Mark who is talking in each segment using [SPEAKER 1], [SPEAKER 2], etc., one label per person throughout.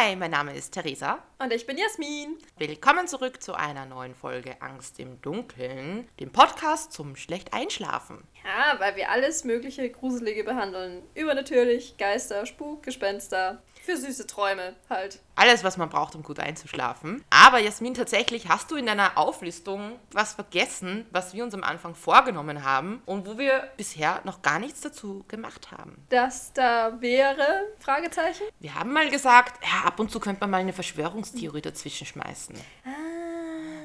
[SPEAKER 1] Hi, mein Name ist Theresa.
[SPEAKER 2] Und ich bin Jasmin.
[SPEAKER 1] Willkommen zurück zu einer neuen Folge Angst im Dunkeln, dem Podcast zum schlecht einschlafen.
[SPEAKER 2] Ja, weil wir alles mögliche Gruselige behandeln. Übernatürlich, Geister, Spuk, Gespenster. Für süße Träume halt.
[SPEAKER 1] Alles, was man braucht, um gut einzuschlafen. Aber Jasmin, tatsächlich hast du in deiner Auflistung was vergessen, was wir uns am Anfang vorgenommen haben und wo wir bisher noch gar nichts dazu gemacht haben.
[SPEAKER 2] Das da wäre? Fragezeichen?
[SPEAKER 1] Wir haben mal gesagt, ja, ab und zu könnte man mal eine Verschwörungstheorie dazwischen schmeißen.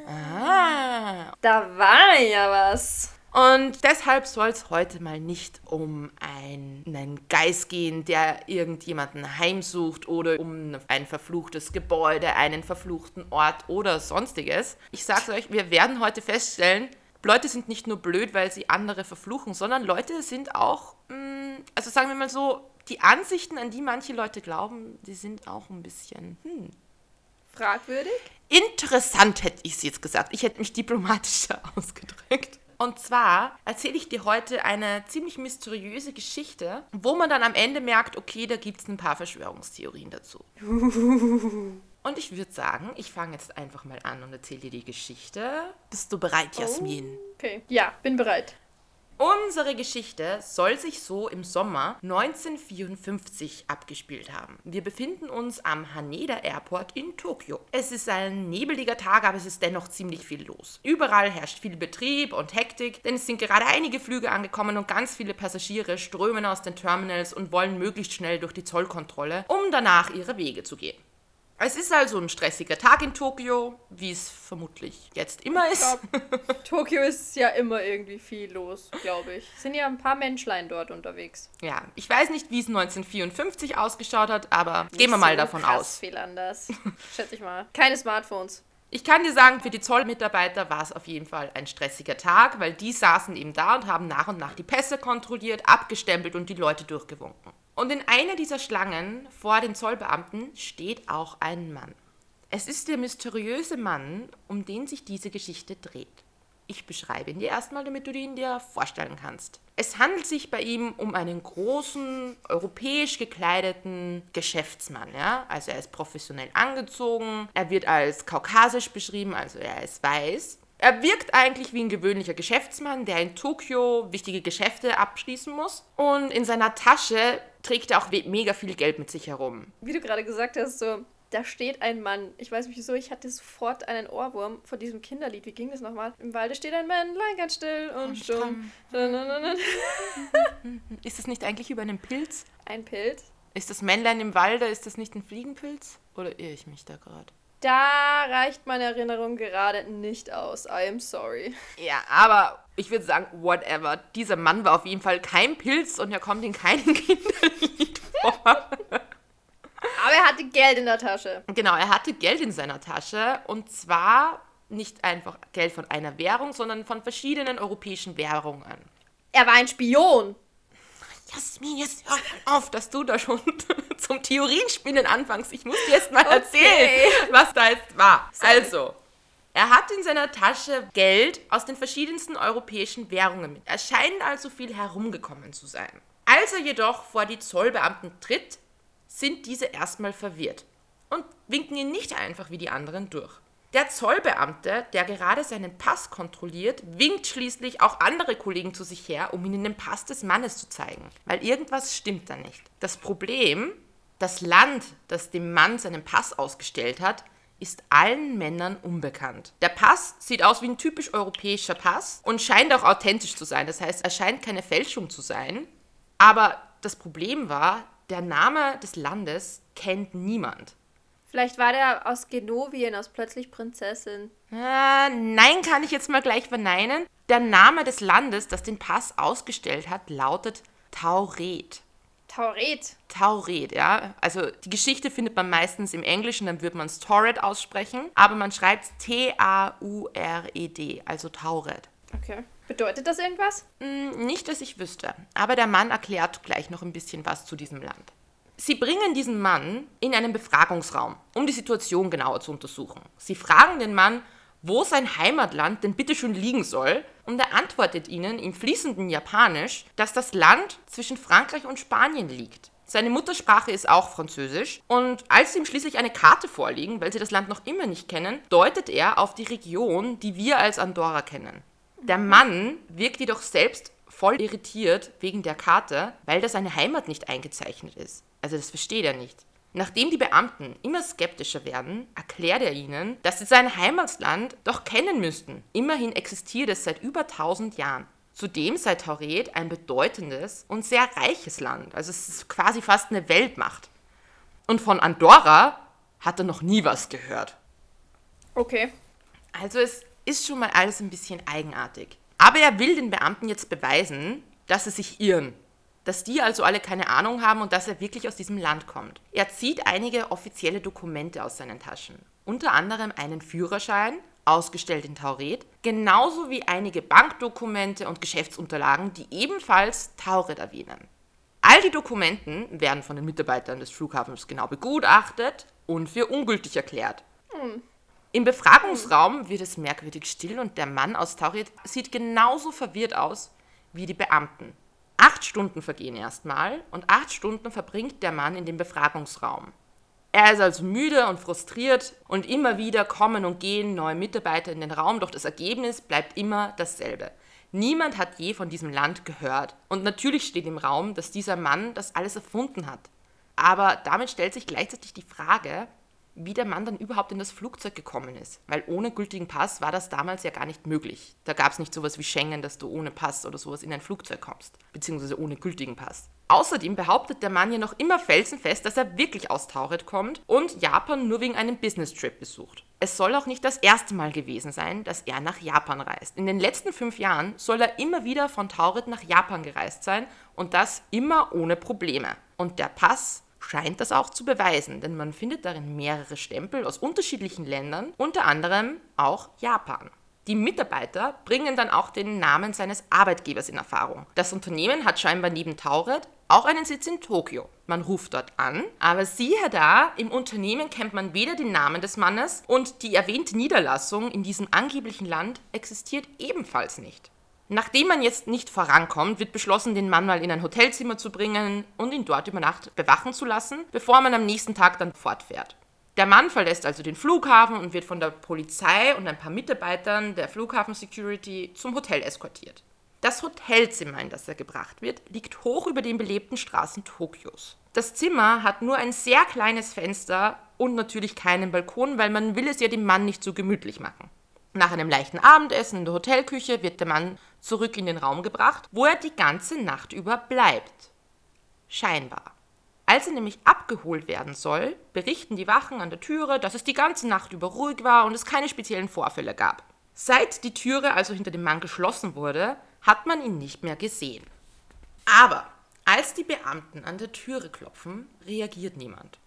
[SPEAKER 2] Ah. Da war ja was.
[SPEAKER 1] Und deshalb soll es heute mal nicht um einen Geist gehen, der irgendjemanden heimsucht oder um ein verfluchtes Gebäude, einen verfluchten Ort oder sonstiges. Ich sag's euch, wir werden heute feststellen, Leute sind nicht nur blöd, weil sie andere verfluchen, sondern Leute sind auch, mh, also sagen wir mal so, die Ansichten, an die manche Leute glauben, die sind auch ein bisschen, hm,
[SPEAKER 2] Fragwürdig?
[SPEAKER 1] Interessant hätte ich es jetzt gesagt. Ich hätte mich diplomatischer ausgedrückt. Und zwar erzähle ich dir heute eine ziemlich mysteriöse Geschichte, wo man dann am Ende merkt, okay, da gibt es ein paar Verschwörungstheorien dazu. Und ich würde sagen, ich fange jetzt einfach mal an und erzähle dir die Geschichte. Bist du bereit, Jasmin?
[SPEAKER 2] Oh, okay. Ja, bin bereit.
[SPEAKER 1] Unsere Geschichte soll sich so im Sommer 1954 abgespielt haben. Wir befinden uns am Haneda Airport in Tokio. Es ist ein nebeliger Tag, aber es ist dennoch ziemlich viel los. Überall herrscht viel Betrieb und Hektik, denn es sind gerade einige Flüge angekommen und ganz viele Passagiere strömen aus den Terminals und wollen möglichst schnell durch die Zollkontrolle, um danach ihre Wege zu gehen. Es ist also ein stressiger Tag in Tokio, wie es vermutlich jetzt immer ist.
[SPEAKER 2] Glaub, Tokio ist ja immer irgendwie viel los, glaube ich. Es sind ja ein paar Menschlein dort unterwegs.
[SPEAKER 1] Ja, ich weiß nicht, wie es 1954 ausgeschaut hat, aber nicht gehen wir mal so davon aus.
[SPEAKER 2] viel anders, schätze ich mal. Keine Smartphones.
[SPEAKER 1] Ich kann dir sagen, für die Zollmitarbeiter war es auf jeden Fall ein stressiger Tag, weil die saßen eben da und haben nach und nach die Pässe kontrolliert, abgestempelt und die Leute durchgewunken. Und in einer dieser Schlangen vor den Zollbeamten steht auch ein Mann. Es ist der mysteriöse Mann, um den sich diese Geschichte dreht. Ich beschreibe ihn dir erstmal, damit du ihn dir vorstellen kannst. Es handelt sich bei ihm um einen großen, europäisch gekleideten Geschäftsmann. Ja? Also er ist professionell angezogen, er wird als kaukasisch beschrieben, also er ist weiß. Er wirkt eigentlich wie ein gewöhnlicher Geschäftsmann, der in Tokio wichtige Geschäfte abschließen muss. Und in seiner Tasche trägt er auch mega viel Geld mit sich herum.
[SPEAKER 2] Wie du gerade gesagt hast, so, da steht ein Mann. Ich weiß nicht wieso, ich hatte sofort einen Ohrwurm von diesem Kinderlied. Wie ging das nochmal? Im Walde steht ein Männlein ganz still und, und stumm.
[SPEAKER 1] ist das nicht eigentlich über einen Pilz?
[SPEAKER 2] Ein Pilz?
[SPEAKER 1] Ist das Männlein im Walde, ist das nicht ein Fliegenpilz? Oder irre ich mich da gerade?
[SPEAKER 2] Da reicht meine Erinnerung gerade nicht aus. I am sorry.
[SPEAKER 1] Ja, aber ich würde sagen, whatever. Dieser Mann war auf jeden Fall kein Pilz und er kommt in keinem Kinderlied vor.
[SPEAKER 2] Aber er hatte Geld in der Tasche.
[SPEAKER 1] Genau, er hatte Geld in seiner Tasche und zwar nicht einfach Geld von einer Währung, sondern von verschiedenen europäischen Währungen.
[SPEAKER 2] Er war ein Spion.
[SPEAKER 1] Jasmin, jetzt hör auf, dass du da schon zum Theorienspinnen anfängst. Ich muss dir jetzt mal okay. erzählen, was da jetzt war. Sorry. Also, er hat in seiner Tasche Geld aus den verschiedensten europäischen Währungen mit. Er scheint also viel herumgekommen zu sein. Als er jedoch vor die Zollbeamten tritt, sind diese erstmal verwirrt und winken ihn nicht einfach wie die anderen durch. Der Zollbeamte, der gerade seinen Pass kontrolliert, winkt schließlich auch andere Kollegen zu sich her, um ihnen den Pass des Mannes zu zeigen, weil irgendwas stimmt da nicht. Das Problem, das Land, das dem Mann seinen Pass ausgestellt hat, ist allen Männern unbekannt. Der Pass sieht aus wie ein typisch europäischer Pass und scheint auch authentisch zu sein. Das heißt, er scheint keine Fälschung zu sein. Aber das Problem war, der Name des Landes kennt niemand.
[SPEAKER 2] Vielleicht war der aus Genovien, aus Plötzlich Prinzessin.
[SPEAKER 1] Äh, nein, kann ich jetzt mal gleich verneinen. Der Name des Landes, das den Pass ausgestellt hat, lautet Tauret.
[SPEAKER 2] Tauret?
[SPEAKER 1] Tauret, ja. Also die Geschichte findet man meistens im Englischen, dann würde man es Tauret aussprechen. Aber man schreibt T-A-U-R-E-D, also Tauret.
[SPEAKER 2] Okay. Bedeutet das irgendwas?
[SPEAKER 1] Hm, nicht, dass ich wüsste. Aber der Mann erklärt gleich noch ein bisschen was zu diesem Land. Sie bringen diesen Mann in einen Befragungsraum, um die Situation genauer zu untersuchen. Sie fragen den Mann, wo sein Heimatland denn bitte schon liegen soll, und er antwortet ihnen im fließenden Japanisch, dass das Land zwischen Frankreich und Spanien liegt. Seine Muttersprache ist auch Französisch. Und als sie ihm schließlich eine Karte vorliegen, weil sie das Land noch immer nicht kennen, deutet er auf die Region, die wir als Andorra kennen. Der Mann wirkt jedoch selbst voll irritiert wegen der Karte, weil da seine Heimat nicht eingezeichnet ist. Also das versteht er nicht. Nachdem die Beamten immer skeptischer werden, erklärt er ihnen, dass sie sein Heimatland doch kennen müssten. Immerhin existiert es seit über 1000 Jahren. Zudem sei Tauret ein bedeutendes und sehr reiches Land. Also es ist quasi fast eine Weltmacht. Und von Andorra hat er noch nie was gehört.
[SPEAKER 2] Okay.
[SPEAKER 1] Also es ist schon mal alles ein bisschen eigenartig. Aber er will den Beamten jetzt beweisen, dass sie sich irren. Dass die also alle keine Ahnung haben und dass er wirklich aus diesem Land kommt. Er zieht einige offizielle Dokumente aus seinen Taschen. Unter anderem einen Führerschein, ausgestellt in Tauret, genauso wie einige Bankdokumente und Geschäftsunterlagen, die ebenfalls Tauret erwähnen. All die Dokumenten werden von den Mitarbeitern des Flughafens genau begutachtet und für ungültig erklärt. Hm. Im Befragungsraum wird es merkwürdig still und der Mann aus Tauret sieht genauso verwirrt aus wie die Beamten. Acht Stunden vergehen erstmal und acht Stunden verbringt der Mann in dem Befragungsraum. Er ist also müde und frustriert und immer wieder kommen und gehen neue Mitarbeiter in den Raum, doch das Ergebnis bleibt immer dasselbe. Niemand hat je von diesem Land gehört. Und natürlich steht im Raum, dass dieser Mann das alles erfunden hat. Aber damit stellt sich gleichzeitig die Frage, wie der Mann dann überhaupt in das Flugzeug gekommen ist. Weil ohne gültigen Pass war das damals ja gar nicht möglich. Da gab es nicht sowas wie Schengen, dass du ohne Pass oder sowas in ein Flugzeug kommst. Beziehungsweise ohne gültigen Pass. Außerdem behauptet der Mann ja noch immer felsenfest, dass er wirklich aus Tauret kommt und Japan nur wegen einem Business-Trip besucht. Es soll auch nicht das erste Mal gewesen sein, dass er nach Japan reist. In den letzten fünf Jahren soll er immer wieder von Tauret nach Japan gereist sein und das immer ohne Probleme. Und der Pass scheint das auch zu beweisen, denn man findet darin mehrere Stempel aus unterschiedlichen Ländern, unter anderem auch Japan. Die Mitarbeiter bringen dann auch den Namen seines Arbeitgebers in Erfahrung. Das Unternehmen hat scheinbar neben Tauret auch einen Sitz in Tokio. Man ruft dort an, aber siehe da, im Unternehmen kennt man weder den Namen des Mannes und die erwähnte Niederlassung in diesem angeblichen Land existiert ebenfalls nicht. Nachdem man jetzt nicht vorankommt, wird beschlossen, den Mann mal in ein Hotelzimmer zu bringen und ihn dort über Nacht bewachen zu lassen, bevor man am nächsten Tag dann fortfährt. Der Mann verlässt also den Flughafen und wird von der Polizei und ein paar Mitarbeitern der Flughafen Security zum Hotel eskortiert. Das Hotelzimmer, in das er gebracht wird, liegt hoch über den belebten Straßen Tokios. Das Zimmer hat nur ein sehr kleines Fenster und natürlich keinen Balkon, weil man will es ja dem Mann nicht so gemütlich machen. Nach einem leichten Abendessen in der Hotelküche wird der Mann zurück in den Raum gebracht, wo er die ganze Nacht über bleibt. Scheinbar. Als er nämlich abgeholt werden soll, berichten die Wachen an der Türe, dass es die ganze Nacht über ruhig war und es keine speziellen Vorfälle gab. Seit die Türe also hinter dem Mann geschlossen wurde, hat man ihn nicht mehr gesehen. Aber als die Beamten an der Türe klopfen, reagiert niemand.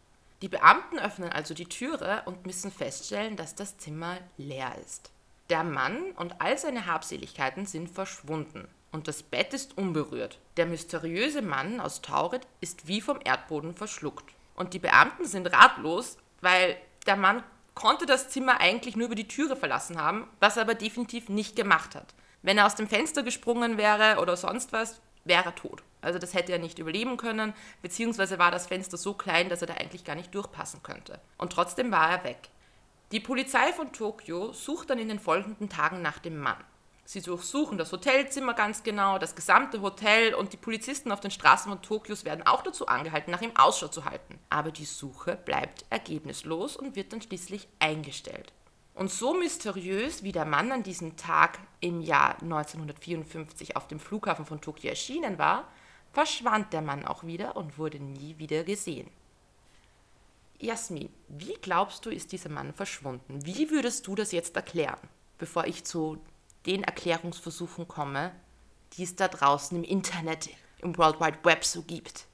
[SPEAKER 1] Die Beamten öffnen also die Türe und müssen feststellen, dass das Zimmer leer ist. Der Mann und all seine Habseligkeiten sind verschwunden und das Bett ist unberührt. Der mysteriöse Mann aus Tauret ist wie vom Erdboden verschluckt. Und die Beamten sind ratlos, weil der Mann konnte das Zimmer eigentlich nur über die Türe verlassen haben, was er aber definitiv nicht gemacht hat. Wenn er aus dem Fenster gesprungen wäre oder sonst was, wäre er tot. Also das hätte er nicht überleben können, beziehungsweise war das Fenster so klein, dass er da eigentlich gar nicht durchpassen könnte. Und trotzdem war er weg. Die Polizei von Tokio sucht dann in den folgenden Tagen nach dem Mann. Sie durchsuchen das Hotelzimmer ganz genau, das gesamte Hotel und die Polizisten auf den Straßen von Tokios werden auch dazu angehalten, nach ihm Ausschau zu halten. Aber die Suche bleibt ergebnislos und wird dann schließlich eingestellt. Und so mysteriös wie der Mann an diesem Tag im Jahr 1954 auf dem Flughafen von Tokio erschienen war, verschwand der Mann auch wieder und wurde nie wieder gesehen. Jasmin, wie glaubst du, ist dieser Mann verschwunden? Wie würdest du das jetzt erklären, bevor ich zu den Erklärungsversuchen komme, die es da draußen im Internet, im World Wide Web so gibt?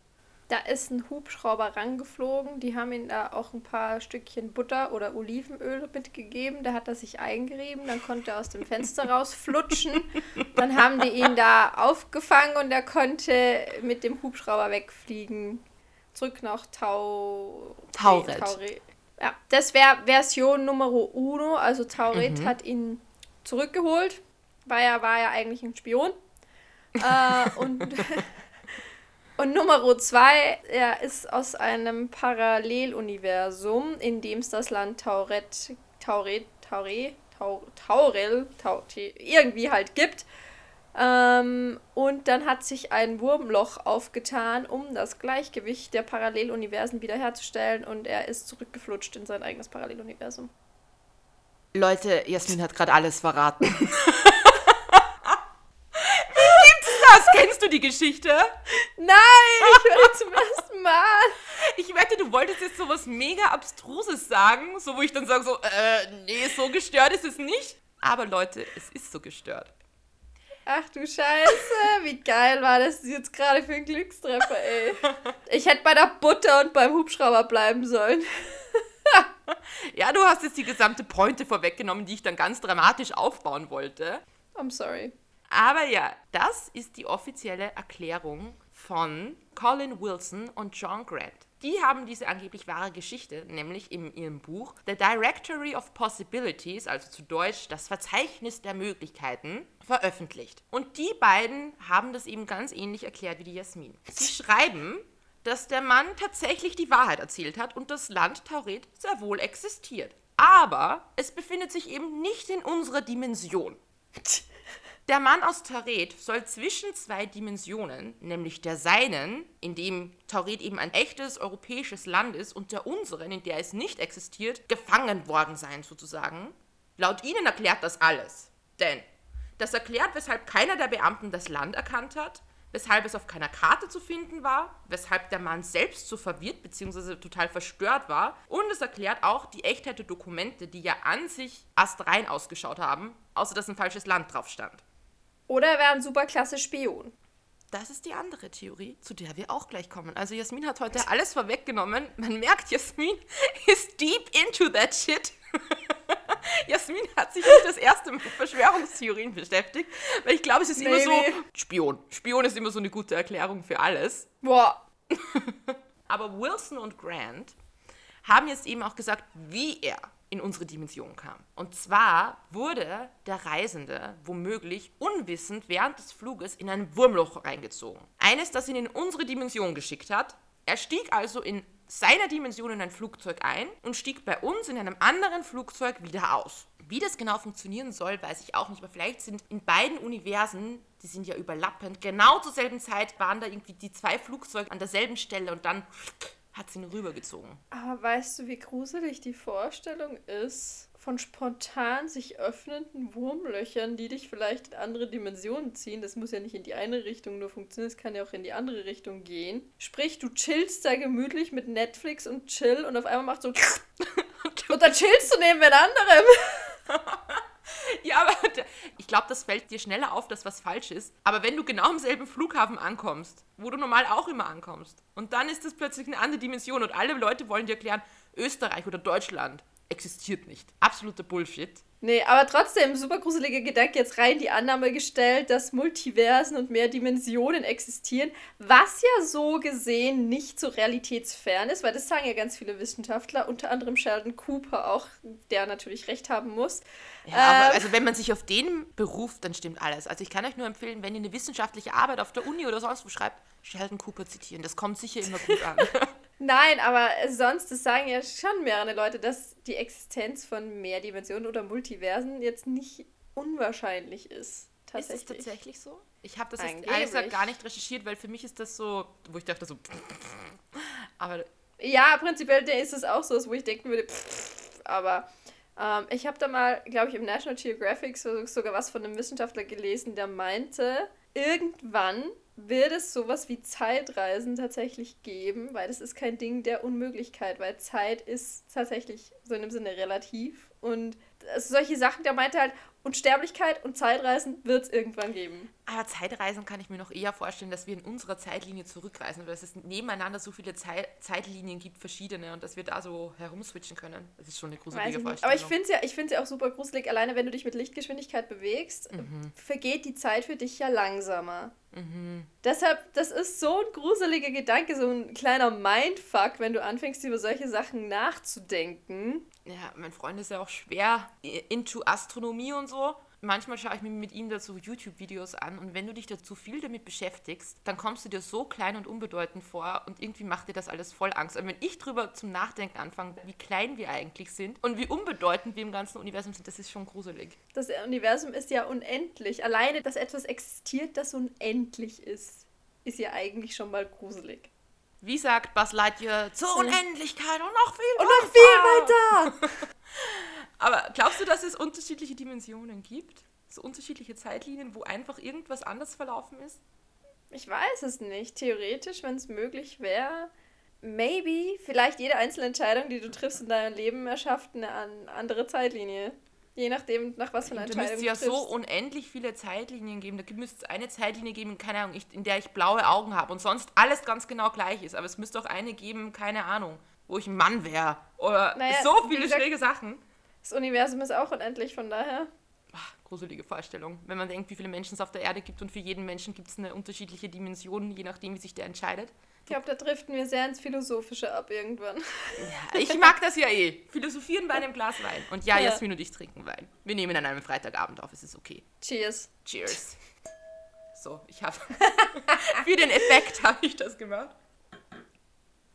[SPEAKER 2] Da ist ein Hubschrauber rangeflogen, die haben ihm da auch ein paar Stückchen Butter oder Olivenöl mitgegeben, da hat er sich eingerieben, dann konnte er aus dem Fenster rausflutschen, dann haben die ihn da aufgefangen und er konnte mit dem Hubschrauber wegfliegen zurück nach Tau
[SPEAKER 1] Tauret. Tauret.
[SPEAKER 2] Ja, das wäre Version Nummer uno. Also Tauret mhm. hat ihn zurückgeholt, weil er war ja eigentlich ein Spion. äh, und, Und Nummer zwei, er ist aus einem Paralleluniversum, in dem es das Land Tauret, Tauret, Tauret, Tau, Taurel, Tau, irgendwie halt gibt. Ähm, und dann hat sich ein Wurmloch aufgetan, um das Gleichgewicht der Paralleluniversen wiederherzustellen und er ist zurückgeflutscht in sein eigenes Paralleluniversum.
[SPEAKER 1] Leute, Jasmin hat gerade alles verraten. Wie gibt's das? Kennst du die Geschichte?
[SPEAKER 2] Nein, ich höre zum ersten Mal.
[SPEAKER 1] Ich wette, du wolltest jetzt so was mega Abstruses sagen, so wo ich dann sage so, äh, nee, so gestört ist es nicht. Aber Leute, es ist so gestört.
[SPEAKER 2] Ach du Scheiße, wie geil war das jetzt gerade für ein Glückstreffer, ey. Ich hätte bei der Butter und beim Hubschrauber bleiben sollen.
[SPEAKER 1] ja, du hast jetzt die gesamte Pointe vorweggenommen, die ich dann ganz dramatisch aufbauen wollte.
[SPEAKER 2] I'm sorry.
[SPEAKER 1] Aber ja, das ist die offizielle Erklärung von Colin Wilson und John Grant. Die haben diese angeblich wahre Geschichte, nämlich in ihrem Buch The Directory of Possibilities, also zu Deutsch das Verzeichnis der Möglichkeiten, veröffentlicht. Und die beiden haben das eben ganz ähnlich erklärt wie die Jasmin. Sie schreiben, dass der Mann tatsächlich die Wahrheit erzählt hat und das Land Tauret sehr wohl existiert. Aber es befindet sich eben nicht in unserer Dimension. Der Mann aus Tauret soll zwischen zwei Dimensionen, nämlich der seinen, in dem Tauret eben ein echtes europäisches Land ist, und der unseren, in der es nicht existiert, gefangen worden sein sozusagen. Laut ihnen erklärt das alles. Denn das erklärt, weshalb keiner der Beamten das Land erkannt hat, weshalb es auf keiner Karte zu finden war, weshalb der Mann selbst so verwirrt bzw. total verstört war. Und es erklärt auch die Echtheit der Dokumente, die ja an sich astrein ausgeschaut haben, außer dass ein falsches Land drauf stand.
[SPEAKER 2] Oder er wäre ein super klasse Spion.
[SPEAKER 1] Das ist die andere Theorie, zu der wir auch gleich kommen. Also Jasmin hat heute alles vorweggenommen. Man merkt, Jasmin ist deep into that shit. Jasmin hat sich nicht das erste mit Verschwörungstheorien beschäftigt, weil ich glaube, es ist Maybe. immer so Spion. Spion ist immer so eine gute Erklärung für alles.
[SPEAKER 2] Boah.
[SPEAKER 1] Aber Wilson und Grant haben jetzt eben auch gesagt, wie er in unsere Dimension kam. Und zwar wurde der Reisende womöglich unwissend während des Fluges in ein Wurmloch reingezogen. Eines, das ihn in unsere Dimension geschickt hat. Er stieg also in seiner Dimension in ein Flugzeug ein und stieg bei uns in einem anderen Flugzeug wieder aus. Wie das genau funktionieren soll, weiß ich auch nicht, aber vielleicht sind in beiden Universen, die sind ja überlappend, genau zur selben Zeit waren da irgendwie die zwei Flugzeuge an derselben Stelle und dann hat sie ihn rübergezogen.
[SPEAKER 2] Aber weißt du, wie gruselig die Vorstellung ist von spontan sich öffnenden Wurmlöchern, die dich vielleicht in andere Dimensionen ziehen? Das muss ja nicht in die eine Richtung nur funktionieren, es kann ja auch in die andere Richtung gehen. Sprich, du chillst da gemütlich mit Netflix und chill und auf einmal macht so und dann chillst du neben wen anderem.
[SPEAKER 1] ja, aber ich glaube, das fällt dir schneller auf, dass was falsch ist. Aber wenn du genau am selben Flughafen ankommst, wo du normal auch immer ankommst, und dann ist das plötzlich eine andere Dimension und alle Leute wollen dir erklären, Österreich oder Deutschland existiert nicht. Absoluter Bullshit.
[SPEAKER 2] Nee, aber trotzdem, super gruseliger Gedanke, jetzt rein die Annahme gestellt, dass Multiversen und mehr Dimensionen existieren, was ja so gesehen nicht so realitätsfern ist, weil das sagen ja ganz viele Wissenschaftler, unter anderem Sheldon Cooper auch, der natürlich recht haben muss.
[SPEAKER 1] Ja, aber ähm, also wenn man sich auf den beruft, dann stimmt alles. Also ich kann euch nur empfehlen, wenn ihr eine wissenschaftliche Arbeit auf der Uni oder sonst wo schreibt, Sheldon Cooper zitieren. Das kommt sicher immer gut an.
[SPEAKER 2] Nein, aber sonst, das sagen ja schon mehrere Leute, dass die Existenz von Mehrdimensionen oder Multiversen jetzt nicht unwahrscheinlich ist.
[SPEAKER 1] Ist es tatsächlich so? Ich habe das jetzt ehrlich gesagt gar nicht recherchiert, weil für mich ist das so, wo ich dachte so,
[SPEAKER 2] aber... Ja, prinzipiell ist es auch so, wo ich denken würde, aber ähm, ich habe da mal, glaube ich, im National Geographic sogar was von einem Wissenschaftler gelesen, der meinte, irgendwann wird es sowas wie Zeitreisen tatsächlich geben, weil das ist kein Ding der Unmöglichkeit, weil Zeit ist tatsächlich so in dem Sinne relativ und solche Sachen, der meinte halt, Unsterblichkeit und Zeitreisen wird es irgendwann geben.
[SPEAKER 1] Aber Zeitreisen kann ich mir noch eher vorstellen, dass wir in unserer Zeitlinie zurückreisen, weil es nebeneinander so viele Zeit Zeitlinien gibt, verschiedene, und dass wir da so herumswitchen können. Das ist schon eine gruselige
[SPEAKER 2] Vorstellung. Aber ich finde es ja, ich ja auch super gruselig, alleine wenn du dich mit Lichtgeschwindigkeit bewegst, mhm. vergeht die Zeit für dich ja langsamer. Mhm. Deshalb, das ist so ein gruseliger Gedanke, so ein kleiner Mindfuck, wenn du anfängst, über solche Sachen nachzudenken.
[SPEAKER 1] Ja, mein Freund ist ja auch schwer into Astronomie und so. Manchmal schaue ich mir mit ihm dazu YouTube-Videos an und wenn du dich dazu viel damit beschäftigst, dann kommst du dir so klein und unbedeutend vor und irgendwie macht dir das alles voll Angst. Und wenn ich drüber zum Nachdenken anfange, wie klein wir eigentlich sind und wie unbedeutend wir im ganzen Universum sind, das ist schon gruselig.
[SPEAKER 2] Das Universum ist ja unendlich. Alleine, dass etwas existiert, das unendlich ist, ist ja eigentlich schon mal gruselig.
[SPEAKER 1] Wie sagt Buzz Lightyear, zur Unendlichkeit und noch viel
[SPEAKER 2] und weiter. noch viel weiter.
[SPEAKER 1] Aber glaubst du, dass es unterschiedliche Dimensionen gibt? So unterschiedliche Zeitlinien, wo einfach irgendwas anders verlaufen ist?
[SPEAKER 2] Ich weiß es nicht. Theoretisch, wenn es möglich wäre, maybe, vielleicht jede einzelne Entscheidung, die du triffst in deinem Leben, erschafft eine andere Zeitlinie. Je nachdem, nach was für einer Entscheidung
[SPEAKER 1] du müsste ja so unendlich viele Zeitlinien geben. Da müsste es eine Zeitlinie geben, keine Ahnung, in der ich blaue Augen habe und sonst alles ganz genau gleich ist. Aber es müsste auch eine geben, keine Ahnung, wo ich ein Mann wäre. Oder naja, so viele gesagt, schräge Sachen.
[SPEAKER 2] Das Universum ist auch unendlich, von daher.
[SPEAKER 1] Ach, gruselige Vorstellung. Wenn man denkt, wie viele Menschen es auf der Erde gibt und für jeden Menschen gibt es eine unterschiedliche Dimension, je nachdem, wie sich der entscheidet.
[SPEAKER 2] Ich glaube, da driften wir sehr ins Philosophische ab irgendwann.
[SPEAKER 1] Ja, ich mag das ja eh. Philosophieren bei einem Glas Wein. Und ja, ja. Jasmin und ich trinken Wein. Wir nehmen an einem Freitagabend auf, es ist okay.
[SPEAKER 2] Cheers.
[SPEAKER 1] Cheers. So, ich habe. für den Effekt habe ich das gemacht.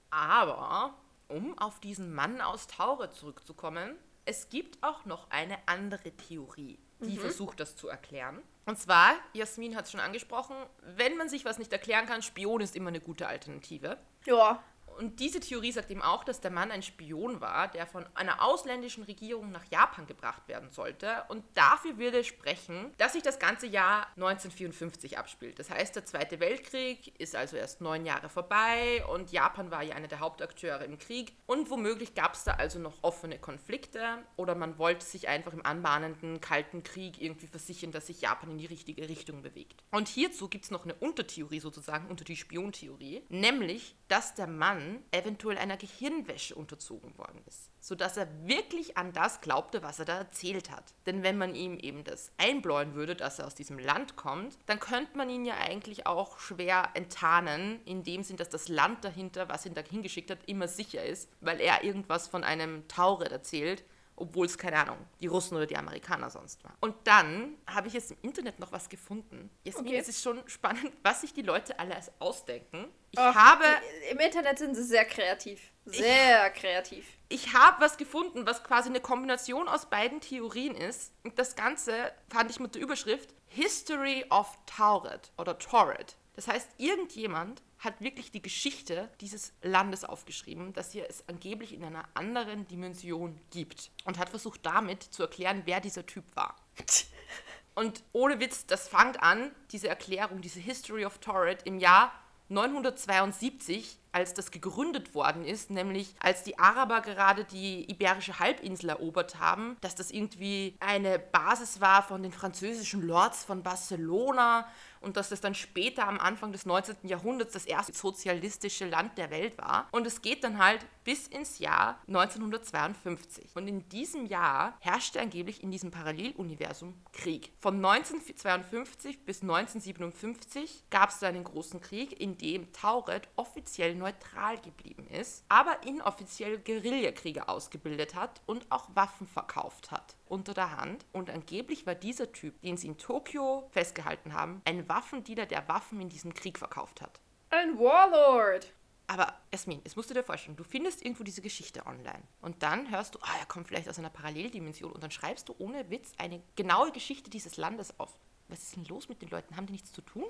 [SPEAKER 1] Aber, um auf diesen Mann aus Taure zurückzukommen, es gibt auch noch eine andere Theorie, die mhm. versucht, das zu erklären. Und zwar, Jasmin hat es schon angesprochen, wenn man sich was nicht erklären kann, Spion ist immer eine gute Alternative.
[SPEAKER 2] Ja.
[SPEAKER 1] Und diese Theorie sagt eben auch, dass der Mann ein Spion war, der von einer ausländischen Regierung nach Japan gebracht werden sollte. Und dafür würde sprechen, dass sich das ganze Jahr 1954 abspielt. Das heißt, der Zweite Weltkrieg ist also erst neun Jahre vorbei und Japan war ja einer der Hauptakteure im Krieg. Und womöglich gab es da also noch offene Konflikte oder man wollte sich einfach im anbahnenden Kalten Krieg irgendwie versichern, dass sich Japan in die richtige Richtung bewegt. Und hierzu gibt es noch eine Untertheorie sozusagen, unter die Spiontheorie, nämlich, dass der Mann eventuell einer Gehirnwäsche unterzogen worden ist, sodass er wirklich an das glaubte, was er da erzählt hat. Denn wenn man ihm eben das einbläuen würde, dass er aus diesem Land kommt, dann könnte man ihn ja eigentlich auch schwer enttarnen, in dem Sinn, dass das Land dahinter, was ihn da hingeschickt hat, immer sicher ist, weil er irgendwas von einem Tauret erzählt, obwohl es, keine Ahnung, die Russen oder die Amerikaner sonst waren. Und dann habe ich jetzt im Internet noch was gefunden. Jetzt okay. es ist schon spannend, was sich die Leute alles ausdenken. Ich Och, habe.
[SPEAKER 2] Im Internet sind sie sehr kreativ. Sehr ich, kreativ.
[SPEAKER 1] Ich habe was gefunden, was quasi eine Kombination aus beiden Theorien ist. Und das Ganze fand ich mit der Überschrift History of Tauret oder Torret. Das heißt, irgendjemand hat wirklich die Geschichte dieses Landes aufgeschrieben, dass hier es angeblich in einer anderen Dimension gibt. Und hat versucht damit zu erklären, wer dieser Typ war. Und ohne Witz, das fängt an, diese Erklärung, diese History of Torret im Jahr 972 als das gegründet worden ist, nämlich als die Araber gerade die iberische Halbinsel erobert haben, dass das irgendwie eine Basis war von den französischen Lords von Barcelona und dass das dann später am Anfang des 19. Jahrhunderts das erste sozialistische Land der Welt war. Und es geht dann halt bis ins Jahr 1952. Und in diesem Jahr herrschte angeblich in diesem Paralleluniversum Krieg. Von 1952 bis 1957 gab es einen großen Krieg, in dem Tauret offiziell neutral geblieben ist, aber inoffiziell Guerillakriege ausgebildet hat und auch Waffen verkauft hat unter der Hand. Und angeblich war dieser Typ, den sie in Tokio festgehalten haben, ein Waffendiener, der Waffen in diesem Krieg verkauft hat.
[SPEAKER 2] Ein Warlord!
[SPEAKER 1] Aber Esmin, es musst du dir vorstellen, du findest irgendwo diese Geschichte online und dann hörst du, ah, er kommt vielleicht aus einer Paralleldimension und dann schreibst du ohne Witz eine genaue Geschichte dieses Landes auf was ist denn los mit den Leuten? Haben die nichts zu tun?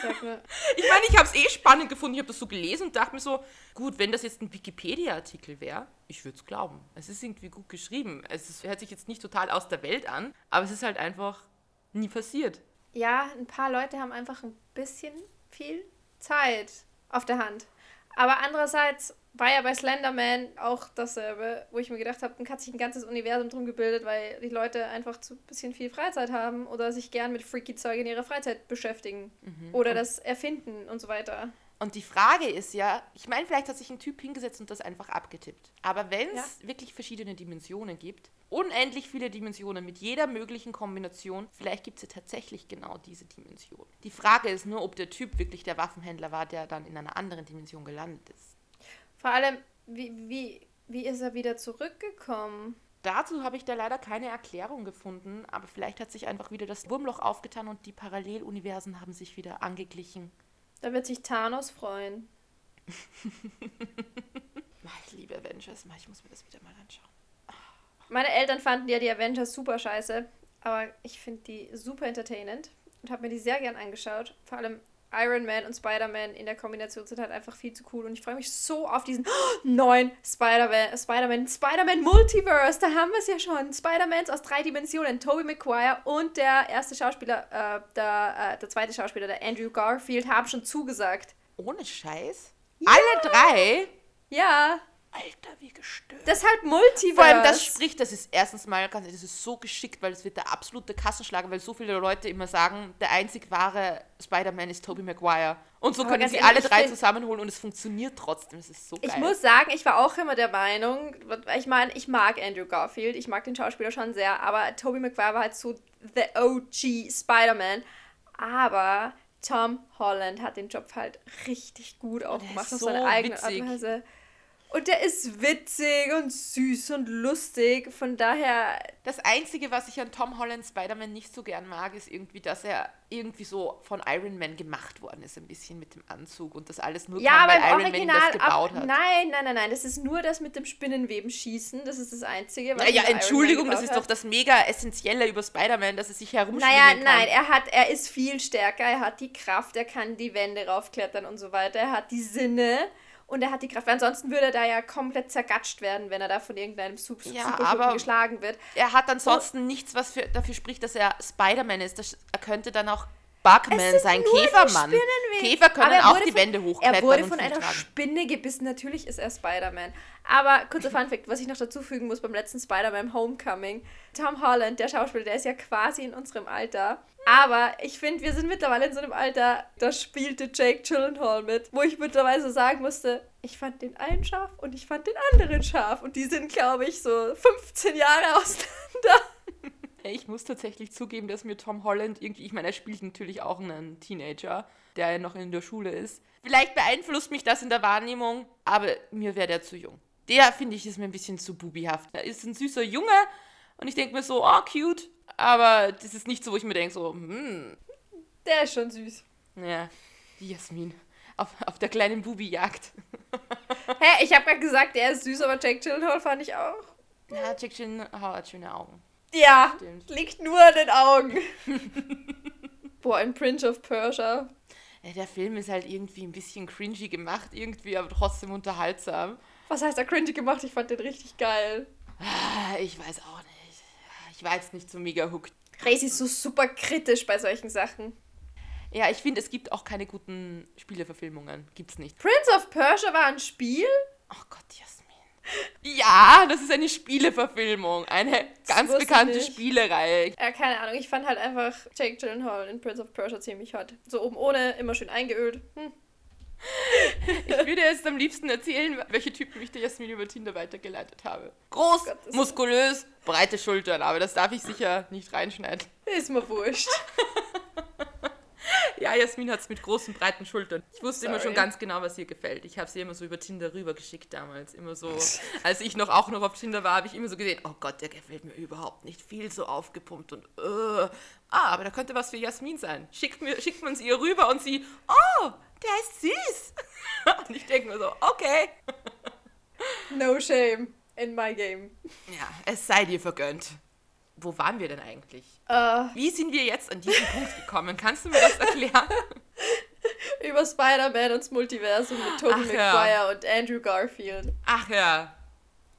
[SPEAKER 1] Sag mal. ich meine, ich habe es eh spannend gefunden. Ich habe das so gelesen und dachte mir so, gut, wenn das jetzt ein Wikipedia-Artikel wäre, ich würde es glauben. Es ist irgendwie gut geschrieben. Es ist, hört sich jetzt nicht total aus der Welt an, aber es ist halt einfach nie passiert.
[SPEAKER 2] Ja, ein paar Leute haben einfach ein bisschen viel Zeit auf der Hand. Aber andererseits war ja bei Slenderman auch dasselbe, wo ich mir gedacht habe, dann hat sich ein ganzes Universum drum gebildet, weil die Leute einfach zu bisschen viel Freizeit haben oder sich gern mit freaky Zeug in ihrer Freizeit beschäftigen mhm. oder das erfinden und so weiter.
[SPEAKER 1] Und die Frage ist ja, ich meine, vielleicht hat sich ein Typ hingesetzt und das einfach abgetippt. Aber wenn es ja. wirklich verschiedene Dimensionen gibt, unendlich viele Dimensionen mit jeder möglichen Kombination, vielleicht gibt es ja tatsächlich genau diese Dimension. Die Frage ist nur, ob der Typ wirklich der Waffenhändler war, der dann in einer anderen Dimension gelandet ist.
[SPEAKER 2] Vor allem, wie, wie, wie ist er wieder zurückgekommen?
[SPEAKER 1] Dazu habe ich da leider keine Erklärung gefunden, aber vielleicht hat sich einfach wieder das Wurmloch aufgetan und die Paralleluniversen haben sich wieder angeglichen.
[SPEAKER 2] Da wird sich Thanos freuen.
[SPEAKER 1] ich liebe Avengers, ich muss mir das wieder mal anschauen.
[SPEAKER 2] Meine Eltern fanden ja die Avengers super scheiße, aber ich finde die super entertainend und habe mir die sehr gern angeschaut. Vor allem Iron Man und Spider-Man in der Kombination sind halt einfach viel zu cool und ich freue mich so auf diesen neuen Spider-Man, Spider-Man, Spider-Man Multiverse. Da haben wir es ja schon. Spider-Mans aus drei Dimensionen. Tobey Maguire und der erste Schauspieler, äh, der, äh, der zweite Schauspieler, der Andrew Garfield, haben schon zugesagt.
[SPEAKER 1] Ohne Scheiß? Ja. Alle drei?
[SPEAKER 2] Ja.
[SPEAKER 1] Alter, wie gestört.
[SPEAKER 2] Deshalb Multiverse.
[SPEAKER 1] Vor allem das spricht, das ist erstens mal, das ist so geschickt, weil es wird der absolute Kassenschlager, weil so viele Leute immer sagen, der einzig wahre Spider-Man ist Tobey Maguire. Und so Aber können sie ehrlich, alle drei zusammenholen und es funktioniert trotzdem. Es ist so geil.
[SPEAKER 2] Ich muss sagen, ich war auch immer der Meinung, ich meine, ich mag Andrew Garfield, ich mag den Schauspieler schon sehr, aber Tobey Maguire war halt so the OG Spider-Man. Aber Tom Holland hat den Job halt richtig gut auch gemacht auf so seine eigene Art und Weise. Und der ist witzig und süß und lustig. Von daher.
[SPEAKER 1] Das Einzige, was ich an Tom Holland Spider-Man nicht so gern mag, ist irgendwie, dass er irgendwie so von Iron Man gemacht worden ist, ein bisschen mit dem Anzug und das alles nur
[SPEAKER 2] ja, kam, weil Iron Original, Man das gebaut ab, hat. Nein, nein, nein, nein. Das ist nur das mit dem Spinnenweben schießen. Das ist das Einzige.
[SPEAKER 1] Was naja, Entschuldigung, das ist hat. doch das mega Essentielle über Spider-Man, dass er sich herumschwingen
[SPEAKER 2] naja,
[SPEAKER 1] kann.
[SPEAKER 2] nein, er hat, er ist viel stärker, er hat die Kraft, er kann die Wände raufklettern und so weiter, er hat die Sinne und er hat die Kraft. Ansonsten würde er da ja komplett zergatscht werden, wenn er da von irgendeinem Super ja, aber geschlagen wird.
[SPEAKER 1] Er hat ansonsten und, nichts, was für, dafür spricht, dass er Spider-Man ist. Das, er könnte dann auch Bugman sein, Käfermann. Käfer können auch die von, Wände hochklettern.
[SPEAKER 2] Er wurde von einer tragen. Spinne gebissen. Natürlich ist er Spider-Man. Aber kurzer Funfact, was ich noch dazu fügen muss beim letzten Spider-Man Homecoming. Tom Holland, der Schauspieler, der ist ja quasi in unserem Alter. Aber ich finde, wir sind mittlerweile in so einem Alter, da spielte Jake Gyllenhaal mit, wo ich mittlerweile sagen musste, ich fand den einen scharf und ich fand den anderen scharf. Und die sind, glaube ich, so 15 Jahre auseinander.
[SPEAKER 1] Ich muss tatsächlich zugeben, dass mir Tom Holland irgendwie, ich meine, er spielt natürlich auch einen Teenager, der ja noch in der Schule ist. Vielleicht beeinflusst mich das in der Wahrnehmung, aber mir wäre der zu jung. Der, finde ich, ist mir ein bisschen zu bubihaft. Er ist ein süßer Junge und ich denke mir so, oh, cute. Aber das ist nicht so, wo ich mir denke, so, hm.
[SPEAKER 2] Der ist schon süß.
[SPEAKER 1] Ja, die Jasmin. Auf, auf der kleinen Bubi-Jagd.
[SPEAKER 2] Hä, ich habe gerade gesagt, der ist süß, aber Jack Gyllenhaal fand ich auch.
[SPEAKER 1] Ja, Jack Gyllenhaal hat schöne Augen.
[SPEAKER 2] Ja, Stimmt. liegt nur an den Augen. Boah, ein Prince of Persia.
[SPEAKER 1] Ja, der Film ist halt irgendwie ein bisschen cringy gemacht, irgendwie, aber trotzdem unterhaltsam.
[SPEAKER 2] Was heißt er cringy gemacht? Ich fand den richtig geil.
[SPEAKER 1] Ah, ich weiß auch nicht. Ich war jetzt nicht so mega hooked.
[SPEAKER 2] Crazy ist so super kritisch bei solchen Sachen.
[SPEAKER 1] Ja, ich finde, es gibt auch keine guten Spieleverfilmungen. Gibt's nicht.
[SPEAKER 2] Prince of Persia war ein Spiel?
[SPEAKER 1] Oh Gott, ja, ja, das ist eine Spieleverfilmung. Eine ganz bekannte Spielereihe.
[SPEAKER 2] Ja, keine Ahnung. Ich fand halt einfach Jake Gyllenhaal in Prince of Persia ziemlich hot. So oben ohne, immer schön eingeölt. Hm.
[SPEAKER 1] Ich würde jetzt am liebsten erzählen, welche Typen ich der Jasmin über Tinder weitergeleitet habe. Groß, Gott, muskulös, breite Schultern, aber das darf ich sicher nicht reinschneiden.
[SPEAKER 2] Ist mir wurscht.
[SPEAKER 1] Ja, Jasmin hat es mit großen, breiten Schultern. Ich wusste Sorry. immer schon ganz genau, was ihr gefällt. Ich habe sie immer so über Tinder rübergeschickt damals. Immer so, als ich noch auch noch auf Tinder war, habe ich immer so gesehen, oh Gott, der gefällt mir überhaupt nicht. Viel so aufgepumpt und, uh. ah, aber da könnte was für Jasmin sein. Schickt, mir, schickt man es ihr rüber und sie, oh, der ist süß. und ich denke mir so, okay.
[SPEAKER 2] no shame in my game.
[SPEAKER 1] Ja, es sei dir vergönnt wo waren wir denn eigentlich?
[SPEAKER 2] Uh,
[SPEAKER 1] Wie sind wir jetzt an diesen Punkt gekommen? Kannst du mir das erklären?
[SPEAKER 2] Über Spider-Man und das Multiversum mit Tobey Maguire ja. und Andrew Garfield.
[SPEAKER 1] Ach ja.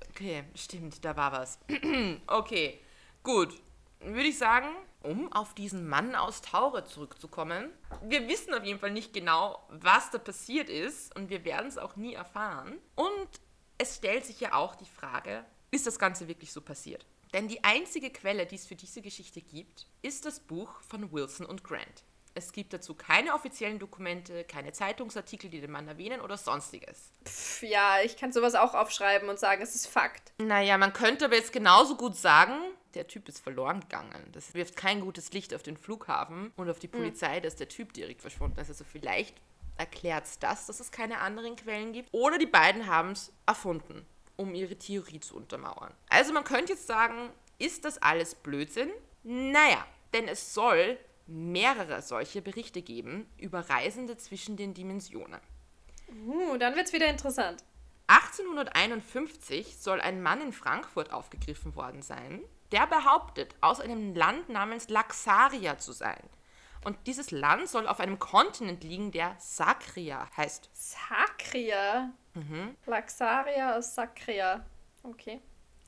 [SPEAKER 1] Okay, stimmt, da war was. okay, gut. Würde ich sagen, um auf diesen Mann aus Taure zurückzukommen. Wir wissen auf jeden Fall nicht genau, was da passiert ist und wir werden es auch nie erfahren. Und es stellt sich ja auch die Frage, ist das Ganze wirklich so passiert? Denn die einzige Quelle, die es für diese Geschichte gibt, ist das Buch von Wilson und Grant. Es gibt dazu keine offiziellen Dokumente, keine Zeitungsartikel, die den Mann erwähnen oder sonstiges.
[SPEAKER 2] Pff, ja, ich kann sowas auch aufschreiben und sagen, es ist Fakt.
[SPEAKER 1] Naja, man könnte aber jetzt genauso gut sagen, der Typ ist verloren gegangen. Das wirft kein gutes Licht auf den Flughafen und auf die hm. Polizei, mhm. dass der Typ direkt verschwunden ist. Also vielleicht erklärt es das, dass es keine anderen Quellen gibt. Oder die beiden haben es erfunden um ihre Theorie zu untermauern. Also man könnte jetzt sagen, ist das alles Blödsinn? Naja, denn es soll mehrere solche Berichte geben über Reisende zwischen den Dimensionen.
[SPEAKER 2] Uh, dann wird es wieder interessant.
[SPEAKER 1] 1851 soll ein Mann in Frankfurt aufgegriffen worden sein, der behauptet, aus einem Land namens Laxaria zu sein. Und dieses Land soll auf einem Kontinent liegen, der Sakria heißt.
[SPEAKER 2] Sakria? Mhm. Laxaria aus Sakria. Okay.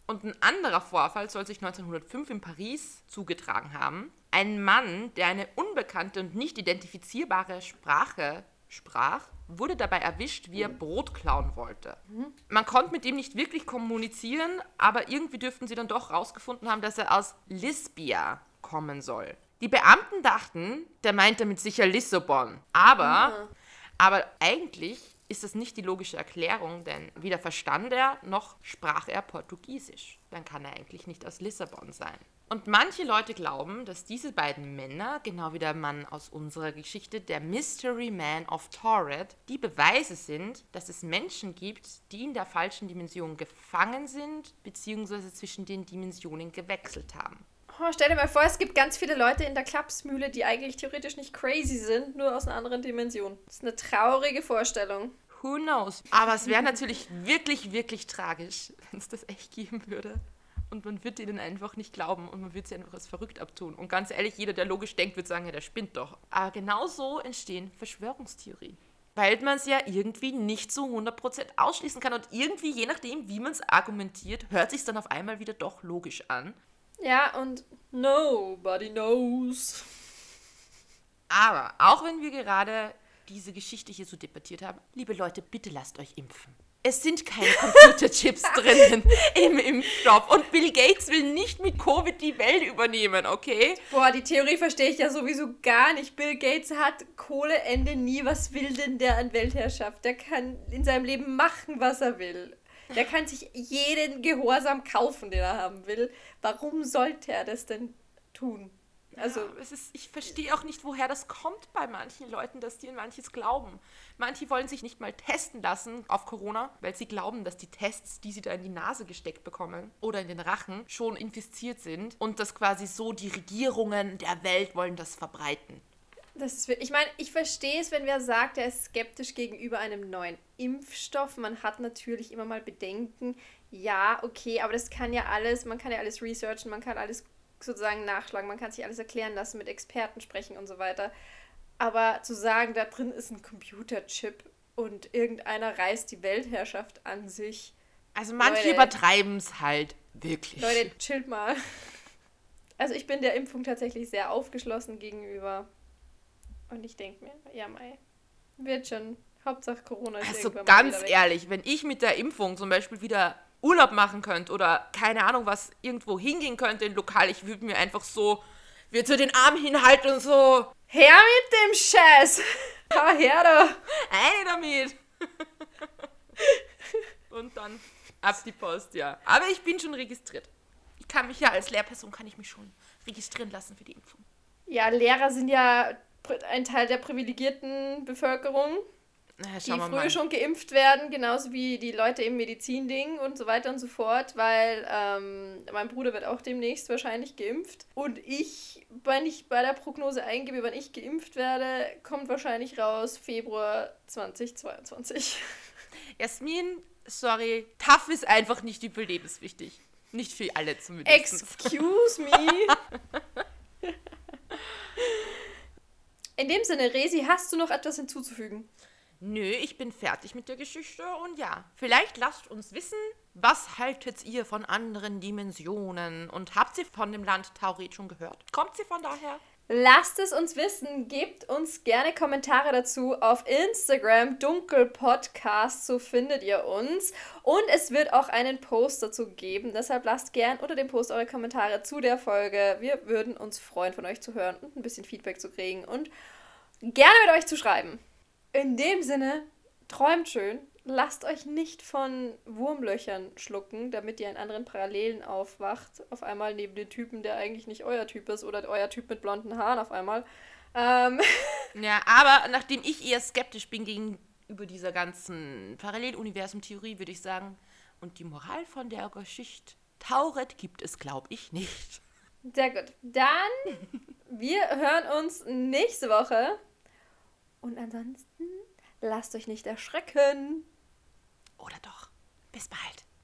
[SPEAKER 1] Und ein anderer Vorfall soll sich 1905 in Paris zugetragen haben. Ein Mann, der eine unbekannte und nicht identifizierbare Sprache sprach, wurde dabei erwischt, wie er Brot klauen wollte. Man konnte mit ihm nicht wirklich kommunizieren, aber irgendwie dürften sie dann doch rausgefunden haben, dass er aus Lisbia kommen soll. Die Beamten dachten, der meint damit sicher Lissabon. Aber, mhm. aber eigentlich ist das nicht die logische Erklärung, denn weder verstand er noch sprach er Portugiesisch. Dann kann er eigentlich nicht aus Lissabon sein. Und manche Leute glauben, dass diese beiden Männer, genau wie der Mann aus unserer Geschichte, der Mystery Man of Torred, die Beweise sind, dass es Menschen gibt, die in der falschen Dimension gefangen sind, beziehungsweise zwischen den Dimensionen gewechselt haben.
[SPEAKER 2] Oh, stell dir mal vor, es gibt ganz viele Leute in der Klapsmühle, die eigentlich theoretisch nicht crazy sind, nur aus einer anderen Dimension. Das ist eine traurige Vorstellung.
[SPEAKER 1] Who knows? Aber es wäre natürlich wirklich, wirklich tragisch, wenn es das echt geben würde. Und man wird ihnen einfach nicht glauben und man wird sie einfach als verrückt abtun. Und ganz ehrlich, jeder, der logisch denkt, wird sagen, ja, der spinnt doch. Aber genau so entstehen Verschwörungstheorien. Weil man es ja irgendwie nicht zu 100% ausschließen kann. Und irgendwie, je nachdem, wie man es argumentiert, hört sich dann auf einmal wieder doch logisch an.
[SPEAKER 2] Ja, und nobody knows.
[SPEAKER 1] Aber auch wenn wir gerade diese Geschichte hier so debattiert haben, liebe Leute, bitte lasst euch impfen. Es sind keine Computerchips drinnen im Impfstoff. Und Bill Gates will nicht mit Covid die Welt übernehmen, okay?
[SPEAKER 2] Boah, die Theorie verstehe ich ja sowieso gar nicht. Bill Gates hat Kohleende nie. Was will denn der an Weltherrschaft? Der kann in seinem Leben machen, was er will. Der kann sich jeden Gehorsam kaufen, den er haben will. Warum sollte er das denn tun?
[SPEAKER 1] Also, ja, es ist, ich verstehe auch nicht, woher das kommt bei manchen Leuten, dass die in manches glauben. Manche wollen sich nicht mal testen lassen auf Corona, weil sie glauben, dass die Tests, die sie da in die Nase gesteckt bekommen oder in den Rachen, schon infiziert sind und dass quasi so die Regierungen der Welt wollen das verbreiten.
[SPEAKER 2] Das ist, ich meine, ich verstehe es, wenn wer sagt, er ist skeptisch gegenüber einem neuen Impfstoff. Man hat natürlich immer mal Bedenken. Ja, okay, aber das kann ja alles, man kann ja alles researchen, man kann alles sozusagen nachschlagen, man kann sich alles erklären lassen, mit Experten sprechen und so weiter. Aber zu sagen, da drin ist ein Computerchip und irgendeiner reißt die Weltherrschaft an sich.
[SPEAKER 1] Also manche übertreiben es halt wirklich.
[SPEAKER 2] Leute, chillt mal. Also ich bin der Impfung tatsächlich sehr aufgeschlossen gegenüber. Und ich denke mir, ja, Mai, wird schon. Hauptsache Corona ist
[SPEAKER 1] Also ganz ehrlich, wenn ich mit der Impfung zum Beispiel wieder Urlaub machen könnte oder keine Ahnung was irgendwo hingehen könnte in Lokal, ich würde mir einfach so, würde so den Arm hinhalten und so.
[SPEAKER 2] Her mit dem Scheiß! Hau her da!
[SPEAKER 1] Eine damit! und dann ab die Post, ja. Aber ich bin schon registriert. Ich kann mich ja als Lehrperson, kann ich mich schon registrieren lassen für die Impfung.
[SPEAKER 2] Ja, Lehrer sind ja ein Teil der privilegierten Bevölkerung. Na, die früher mal. schon geimpft werden, genauso wie die Leute im Medizinding und so weiter und so fort, weil ähm, mein Bruder wird auch demnächst wahrscheinlich geimpft. Und ich, wenn ich bei der Prognose eingebe, wann ich geimpft werde, kommt wahrscheinlich raus Februar 2022.
[SPEAKER 1] Jasmin, sorry, tough ist einfach nicht überlebenswichtig. Nicht für alle zumindest.
[SPEAKER 2] Excuse me. In dem Sinne, Resi, hast du noch etwas hinzuzufügen?
[SPEAKER 1] Nö, ich bin fertig mit der Geschichte und ja, vielleicht lasst uns wissen, was haltet ihr von anderen Dimensionen und habt ihr von dem Land Tauret schon gehört? Kommt sie von daher?
[SPEAKER 2] Lasst es uns wissen, gebt uns gerne Kommentare dazu auf Instagram, Dunkelpodcast, so findet ihr uns. Und es wird auch einen Post dazu geben, deshalb lasst gern unter dem Post eure Kommentare zu der Folge. Wir würden uns freuen, von euch zu hören und ein bisschen Feedback zu kriegen und gerne mit euch zu schreiben. In dem Sinne, träumt schön, lasst euch nicht von Wurmlöchern schlucken, damit ihr in anderen Parallelen aufwacht. Auf einmal neben den Typen, der eigentlich nicht euer Typ ist oder euer Typ mit blonden Haaren auf einmal. Ähm.
[SPEAKER 1] Ja, aber nachdem ich eher skeptisch bin gegenüber dieser ganzen Paralleluniversum-Theorie, würde ich sagen, Und die Moral von der Geschichte, Tauret gibt es, glaube ich, nicht.
[SPEAKER 2] Sehr gut. Dann, wir hören uns nächste Woche. Und ansonsten, lasst euch nicht erschrecken.
[SPEAKER 1] Oder doch. Bis bald.